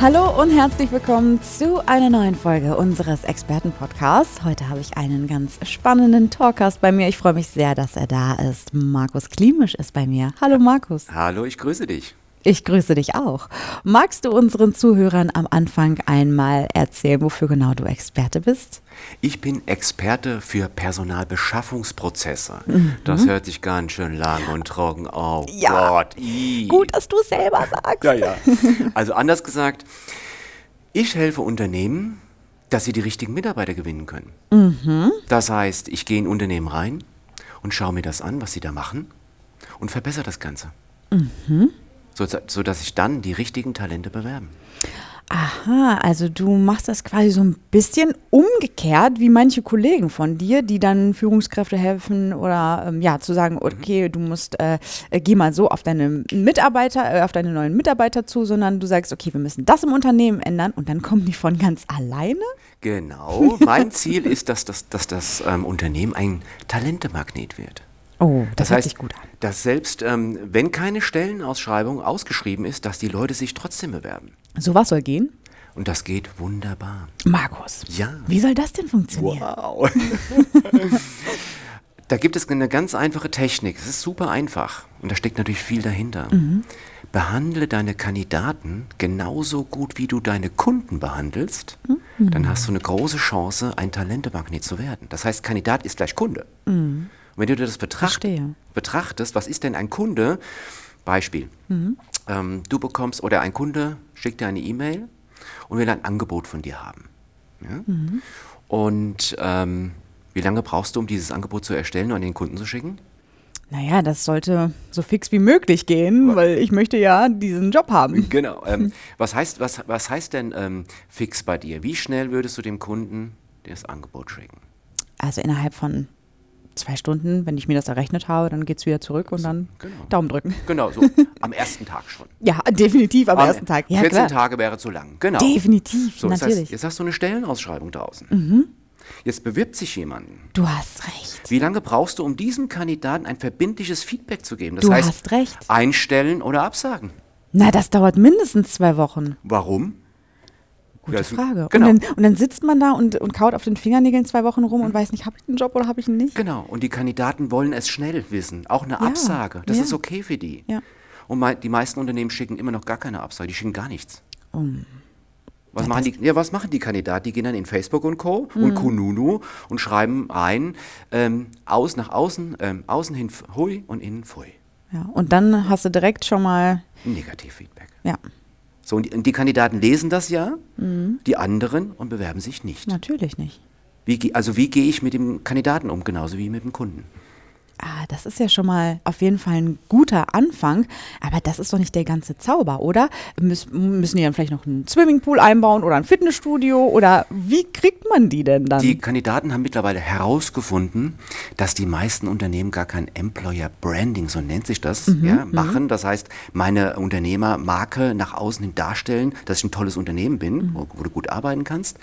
Hallo und herzlich willkommen zu einer neuen Folge unseres Experten-Podcasts. Heute habe ich einen ganz spannenden Talkcast bei mir. Ich freue mich sehr, dass er da ist. Markus Klimisch ist bei mir. Hallo Markus. Hallo, ich grüße dich. Ich grüße dich auch. Magst du unseren Zuhörern am Anfang einmal erzählen, wofür genau du Experte bist? Ich bin Experte für Personalbeschaffungsprozesse. Das hört sich ganz schön lang und trocken auf. Mhm. Ja. Gott, ii. Gut, dass du es selber sagst. Ja, ja. Also anders gesagt, ich helfe Unternehmen, dass sie die richtigen Mitarbeiter gewinnen können. Mhm. Das heißt, ich gehe in Unternehmen rein und schaue mir das an, was sie da machen und verbessere das Ganze. Mhm. So, so dass sich dann die richtigen Talente bewerben. Aha, also du machst das quasi so ein bisschen umgekehrt wie manche Kollegen von dir, die dann Führungskräfte helfen oder ähm, ja zu sagen, okay, du musst äh, äh, geh mal so auf deine Mitarbeiter, äh, auf deine neuen Mitarbeiter zu, sondern du sagst, okay, wir müssen das im Unternehmen ändern und dann kommen die von ganz alleine. Genau. Mein Ziel ist, dass das, dass das ähm, Unternehmen ein Talentemagnet wird. Oh, das, Das hört heißt, sich gut an. dass selbst ähm, wenn keine Stellenausschreibung ausgeschrieben ist, dass die Leute sich trotzdem bewerben. Sowas soll gehen. Und das geht wunderbar. Markus. Ja. Wie soll das denn funktionieren? Wow. da gibt es eine ganz einfache Technik. Es ist super einfach. Und da steckt natürlich viel dahinter. Behandle deine Kandidaten genauso gut, wie du deine Kunden behandelst. Dann hast du eine große Chance, ein Talentemagnet zu werden. Das heißt, Kandidat ist gleich Kunde. Und wenn du dir das betracht, Verstehe. betrachtest, was ist denn ein Kunde? Beispiel. Ähm, du bekommst, oder ein Kunde schickt dir eine E-Mail und will ein Angebot von dir haben. Ja? Und ähm, wie lange brauchst du, um dieses Angebot zu erstellen und an den Kunden zu schicken? Naja, das sollte so fix wie möglich gehen, weil ich möchte ja diesen Job haben. Genau. Ähm, was, heißt, was, was heißt denn ähm, fix bei dir? Wie schnell würdest du dem Kunden das Angebot schicken? Also innerhalb von zwei Stunden, wenn ich mir das errechnet habe, dann geht es wieder zurück und dann genau. Daumen drücken. Genau, so am ersten Tag schon. Ja, definitiv am, ersten Tag. Ja, 14 klar. Tage wäre zu lang. Genau. Definitiv, So, jetzt, hast, natürlich. Mhm. jetzt hast du eine Stellenausschreibung draußen. Jetzt bewirbt sich jemand. Du hast recht. Wie lange brauchst du, um diesem Kandidaten ein verbindliches Feedback zu geben? Das Du heißt, hast recht. einstellen oder absagen. Na, das dauert mindestens zwei Wochen. Warum? Gute Ja, Frage. Genau. Und, dann, und dann sitzt man da und, und kaut auf den Fingernägeln zwei Wochen rum und weiß nicht, habe ich einen Job oder habe ich ihn nicht? Genau. Und die Kandidaten wollen es schnell wissen. Auch eine Ja, Absage. Das ja. ist okay für die. Und mei- die meisten Unternehmen schicken immer noch gar keine Absage. Die schicken gar nichts. Was, Ja, machen die, ja, was machen die Kandidaten? Die gehen dann in Facebook und Co. und Kununu und schreiben ein, ähm, aus nach außen, ähm, außen hin hui und innen pfui. Ja, und dann hast du direkt schon mal, Negativfeedback. ja, So, und die, und die Kandidaten lesen das ja, Mhm. die anderen und bewerben sich nicht. natürlich nicht. Wie, also wie gehe ich mit dem Kandidaten um, genauso wie mit dem Kunden? Ah, das ist ja schon mal auf jeden Fall ein guter Anfang, aber das ist doch nicht der ganze Zauber, oder? Müs müssen die dann vielleicht noch einen Swimmingpool einbauen oder ein Fitnessstudio oder wie kriegt man die denn dann? Die Kandidaten haben mittlerweile herausgefunden, dass die meisten Unternehmen gar kein Employer Branding, so nennt sich das, Mhm, ja, machen. Das heißt, meine Unternehmermarke nach außen hin darstellen, dass ich ein tolles Unternehmen Mhm. bin, wo, wo du gut arbeiten kannst,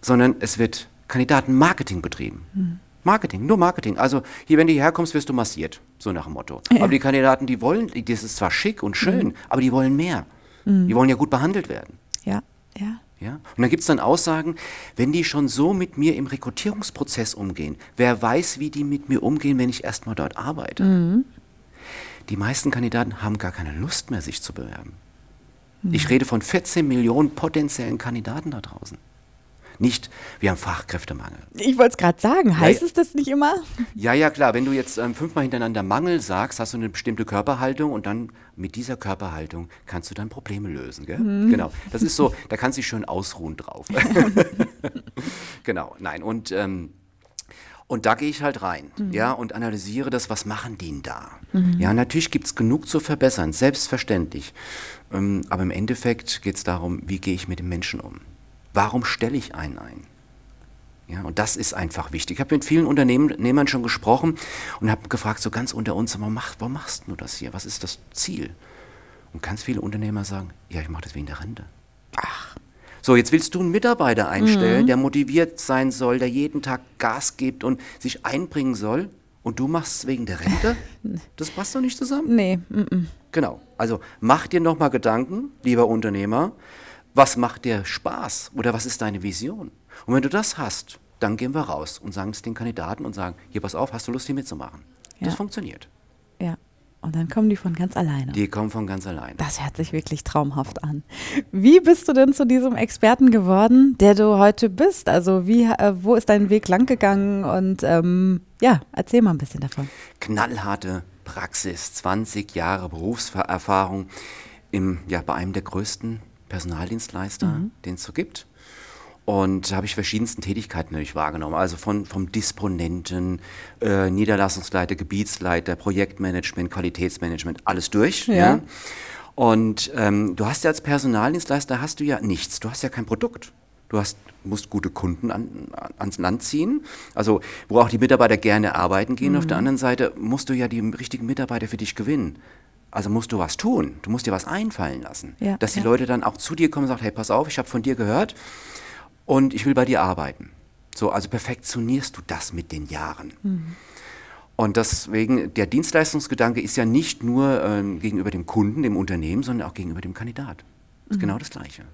sondern es wird Kandidatenmarketing betrieben. Mhm. Marketing, nur Marketing. Also hier, wenn du hierher kommst, wirst du massiert, so nach dem Motto. Aber die Kandidaten, die wollen, das ist zwar schick und schön, Mhm. aber die wollen mehr. Die wollen ja gut behandelt werden. ja, ja. Ja? Und dann gibt es dann Aussagen, wenn die schon so mit mir im Rekrutierungsprozess umgehen, wer weiß, wie die mit mir umgehen, wenn ich erstmal dort arbeite. Die meisten Kandidaten haben gar keine Lust mehr, sich zu bewerben. Ich rede von 14 Millionen potenziellen Kandidaten da draußen. Nicht, wir haben Fachkräftemangel. Ich wollte es gerade sagen, heißt ja. es das nicht immer? Ja, ja, klar. Wenn du jetzt ähm, fünfmal hintereinander Mangel sagst, hast du eine bestimmte Körperhaltung und dann mit dieser Körperhaltung kannst du dann Probleme lösen. Gell? Genau. Das ist so, da kannst du dich schön ausruhen drauf. genau, nein. Und, ähm, und da gehe ich halt rein, ja, und analysiere das, was machen die denn da? Ja, natürlich gibt es genug zu verbessern, selbstverständlich. Ähm, aber im Endeffekt geht es darum, wie gehe ich mit dem Menschen um? Warum stelle ich einen ein? Ja, und das ist einfach wichtig. Ich habe mit vielen Unternehmern schon gesprochen und habe gefragt, so ganz unter uns, warum, mach, warum machst du das hier? Was ist das Ziel? Und ganz viele Unternehmer sagen, ja, ich mache das wegen der Rente. Ach. So, jetzt willst du einen Mitarbeiter einstellen, mhm. der motiviert sein soll, der jeden Tag Gas gibt und sich einbringen soll. Und du machst es wegen der Rente? Das passt doch nicht zusammen. Nee. Mm -mm. Genau. Also mach dir nochmal Gedanken, lieber Unternehmer, was macht dir Spaß oder was ist deine Vision? Und wenn du das hast, dann gehen wir raus und sagen es den Kandidaten und sagen, hier pass auf, hast du Lust hier mitzumachen? Ja. Das funktioniert. Ja. Und dann kommen die von ganz alleine. Die kommen von ganz alleine. Das hört sich wirklich traumhaft an. Wie bist du denn zu diesem Experten geworden, der du heute bist? Also wie, äh, wo ist dein Weg langgegangen? Und ähm, ja, erzähl mal ein bisschen davon. Knallharte Praxis, 20 Jahre Berufserfahrung im, ja, bei einem der größten Personaldienstleister, mhm. den es so gibt. Und da habe ich verschiedensten Tätigkeiten natürlich wahrgenommen. Also von, vom Disponenten, äh, Niederlassungsleiter, Gebietsleiter, Projektmanagement, Qualitätsmanagement, alles durch. Ja. ja. Und ähm, du hast ja als Personaldienstleister hast du ja nichts. Du hast ja kein Produkt. Du hast, musst gute Kunden an, ans Land ziehen, also wo auch die Mitarbeiter gerne arbeiten gehen. Mhm. Auf der anderen Seite musst du ja die richtigen Mitarbeiter für dich gewinnen. Also musst du was tun. Du musst dir was einfallen lassen. Ja, dass die ja. Leute dann auch zu dir kommen und sagen, hey, pass auf, ich habe von dir gehört, und ich will bei dir arbeiten. So, also perfektionierst du das mit den Jahren. Mhm. Und deswegen, der Dienstleistungsgedanke ist ja nicht nur ähm, gegenüber dem Kunden, dem Unternehmen, sondern auch gegenüber dem Kandidat. Das ist mhm. genau das Gleiche.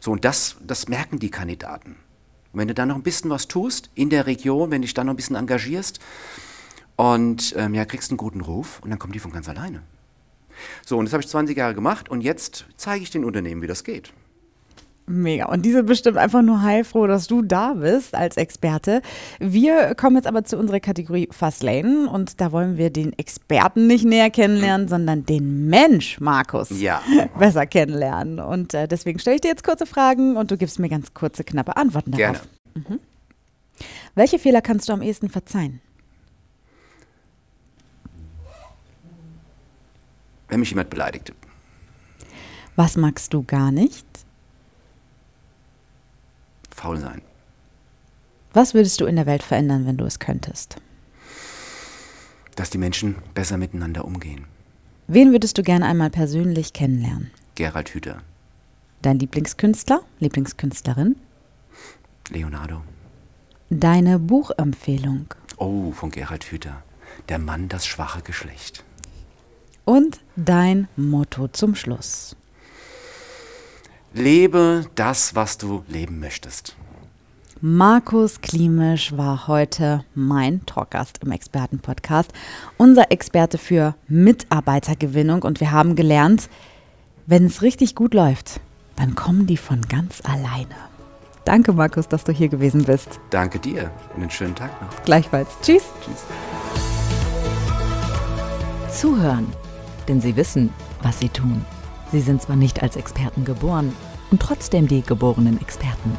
So, und das, das merken die Kandidaten. Und wenn du dann noch ein bisschen was tust in der Region, wenn du dich dann noch ein bisschen engagierst und ähm, ja, kriegst einen guten Ruf und dann kommen die von ganz alleine. So, und das habe ich 20 Jahre gemacht und jetzt zeige ich den Unternehmen, wie das geht. Mega. Und die sind bestimmt einfach nur heilfroh, dass du da bist als Experte. Wir kommen jetzt aber zu unserer Kategorie Fast Lane und da wollen wir den Experten nicht näher kennenlernen, sondern den Mensch, Markus, ja. besser kennenlernen. Und äh, deswegen stelle ich dir jetzt kurze Fragen und du gibst mir ganz kurze, knappe Antworten darauf. Gerne. Mhm. Welche Fehler kannst du am ehesten verzeihen? Wenn mich jemand beleidigt. Was magst du gar nicht? faul sein. Was würdest du in der Welt verändern, wenn du es könntest? Dass die Menschen besser miteinander umgehen. Wen würdest du gerne einmal persönlich kennenlernen? Gerald Hüther. Dein Lieblingskünstler, Lieblingskünstlerin? Leonardo. Deine Buchempfehlung? Oh, von Gerald Hüther. Der Mann, das schwache Geschlecht. Und dein Motto zum Schluss? Lebe das, was du leben möchtest. Markus Klimisch war heute mein Talkgast im Expertenpodcast, unser Experte für Mitarbeitergewinnung und wir haben gelernt, wenn es richtig gut läuft, dann kommen die von ganz alleine. Danke Markus, dass du hier gewesen bist. Danke dir und einen schönen Tag noch. Gleichfalls. Tschüss. Tschüss. Zuhören, denn sie wissen, was sie tun. Sie sind zwar nicht als Experten geboren und trotzdem die geborenen Experten.